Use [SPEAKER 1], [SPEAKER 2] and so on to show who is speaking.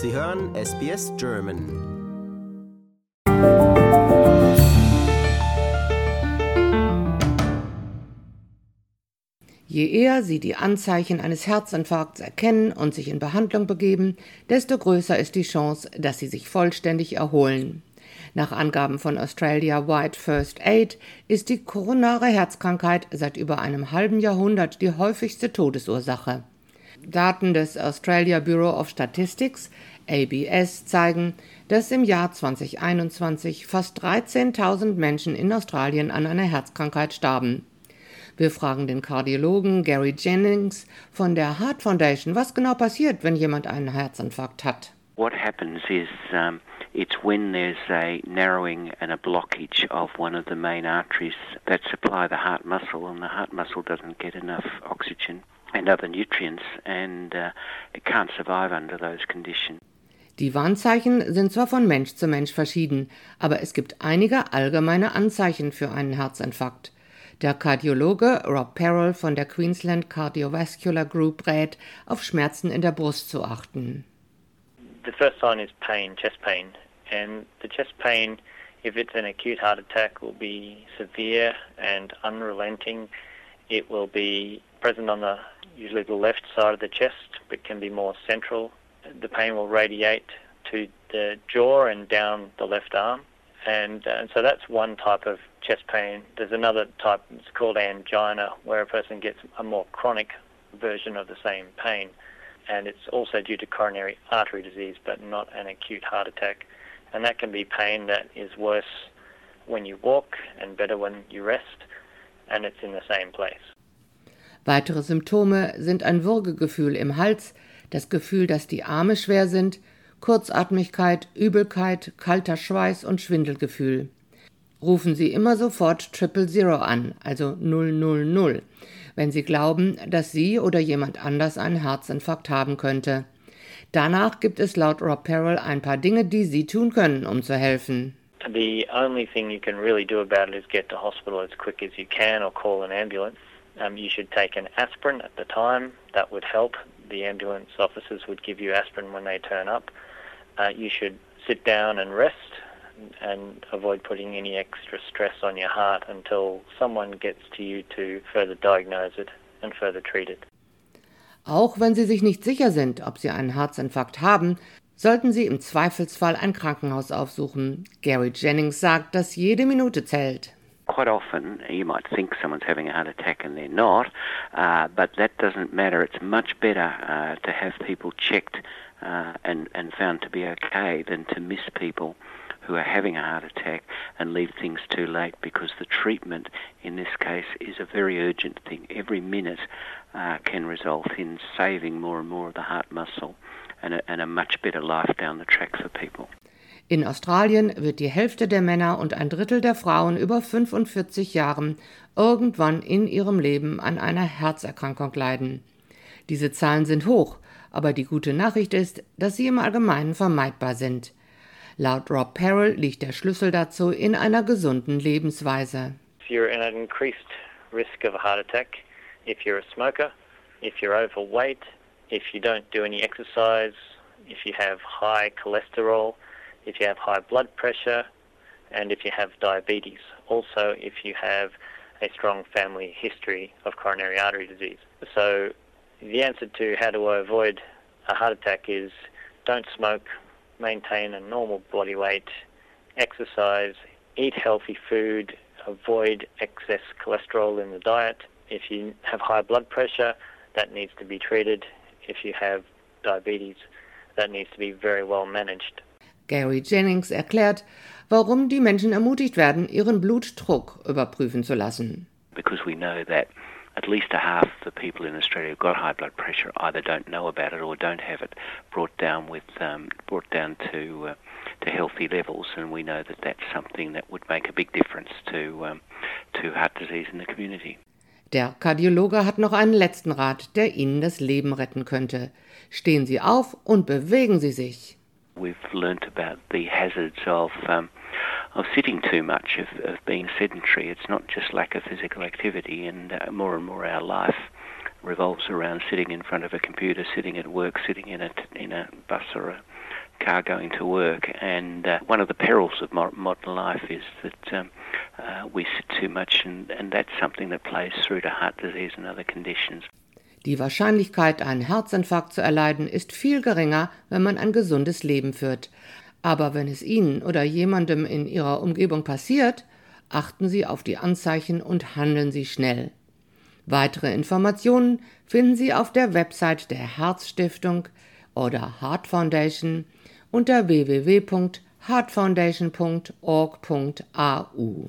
[SPEAKER 1] Sie hören SBS German.
[SPEAKER 2] Je eher Sie die Anzeichen eines Herzinfarkts erkennen und sich in Behandlung begeben, desto größer ist die Chance, dass Sie sich vollständig erholen. Nach Angaben von Australia White First Aid ist die koronare Herzkrankheit seit über einem halben Jahrhundert die häufigste Todesursache. Daten des Australia Bureau of Statistics ABS zeigen, dass im Jahr 2021 fast 13.000 Menschen in Australien an einer Herzkrankheit starben. Wir fragen den Kardiologen Gary Jennings von der Heart Foundation, was genau passiert, wenn jemand einen Herzinfarkt hat.
[SPEAKER 3] What happens is um, it's when there's a narrowing and a blockage of one of the main arteries that supply the heart muscle, and the heart muscle doesn't get enough oxygen and other nutrients, and uh, it can't survive under those conditions.
[SPEAKER 2] Die Warnzeichen sind zwar von Mensch zu Mensch verschieden, aber es gibt einige allgemeine Anzeichen für einen Herzinfarkt. Der Kardiologe Rob Perrell von der Queensland Cardiovascular Group rät, auf Schmerzen in der Brust zu achten.
[SPEAKER 4] The first sign is pain, chest pain, and the chest pain, if it's an acute heart attack, will be severe and unrelenting. It will be present on the usually the left side of the chest, but can be more central. The pain will radiate to the jaw and down the left arm. And, uh, and so that's one type of chest pain. There's another type, it's called angina, where a person gets a more chronic version of the same pain. And it's also due to coronary artery disease, but not an acute heart attack. And that can be pain that is worse when you walk and better when you rest, and it's in the same place.
[SPEAKER 2] Weitere Symptome sind ein Würgegefühl im Hals, das Gefühl, dass die Arme schwer sind, Kurzatmigkeit, Übelkeit, kalter Schweiß und Schwindelgefühl. Rufen Sie immer sofort Triple Zero an, also 000, wenn Sie glauben, dass Sie oder jemand anders einen Herzinfarkt haben könnte. Danach gibt es laut Rob Perrell ein paar Dinge, die Sie tun können, um zu helfen.
[SPEAKER 4] The only thing you can really do about it is get to hospital as quick as you can or call an ambulance. Um, you should take an aspirin at the time. That would help. The ambulance officers would give you aspirin when they turn up. Uh, you should sit down and rest and avoid putting any extra stress on your heart until someone gets to you to further diagnose it and further treat it.
[SPEAKER 2] Auch wenn Sie sich nicht sicher sind, ob Sie einen Herzinfarkt haben, sollten Sie im Zweifelsfall ein Krankenhaus aufsuchen. Gary Jennings sagt, dass jede Minute zählt.
[SPEAKER 3] Quite often you might think someone's having a heart attack and they're not, uh, but that doesn't matter. It's much better uh, to have people checked uh, and, and found to be okay than to miss people who are having a heart attack and leave things too late because the treatment in this case is a very urgent thing. Every minute uh, can result in saving more and more of the heart muscle and a, and a much better life down the track for people.
[SPEAKER 2] In Australien wird die Hälfte der Männer und ein Drittel der Frauen über 45 Jahren irgendwann in ihrem Leben an einer Herzerkrankung leiden. Diese Zahlen sind hoch, aber die gute Nachricht ist, dass sie im Allgemeinen vermeidbar sind. Laut Rob Perrell liegt der Schlüssel dazu in einer gesunden Lebensweise.
[SPEAKER 4] You're in an increased risk of a heart attack, if you're a smoker, if you're overweight, if you don't do any exercise, if you have high cholesterol, if you have high blood pressure, and if you have diabetes. Also, if you have a strong family history of coronary artery disease. So, the answer to how do I avoid a heart attack is don't smoke, maintain a normal body weight, exercise, eat healthy food, avoid excess cholesterol in the diet. If you have high blood pressure, that needs to be treated. If you have diabetes, that needs to be very well managed.
[SPEAKER 2] Gary Jennings erklärt, warum die Menschen ermutigt werden, ihren Blutdruck überprüfen zu lassen.
[SPEAKER 3] Because we know that at least a half the people in Australia who've got high blood pressure either don't know about it or don't have it brought down with um, brought down to uh, to healthy levels, and we know that that's something that would make a big difference to um, to heart disease in the community.
[SPEAKER 2] Der Kardiologe hat noch einen letzten Rat, der Ihnen das Leben retten könnte. Stehen Sie auf und bewegen Sie sich.
[SPEAKER 3] We've learnt about the hazards of um, of sitting too much, of, of being sedentary. It's not just lack of physical activity, and uh, more and more our life revolves around sitting in front of a computer, sitting at work, sitting in a in a bus or a car going to work. And uh, one of the perils of modern life is that um, uh, we sit too much, and, and that's something that plays through to heart disease and other conditions.
[SPEAKER 2] Die Wahrscheinlichkeit, einen Herzinfarkt zu erleiden, ist viel geringer, wenn man ein gesundes Leben führt. Aber wenn es Ihnen oder jemandem in Ihrer Umgebung passiert, achten Sie auf die Anzeichen und handeln Sie schnell. Weitere Informationen finden Sie auf der Website der Herzstiftung oder Heart Foundation unter www.heartfoundation.org.au.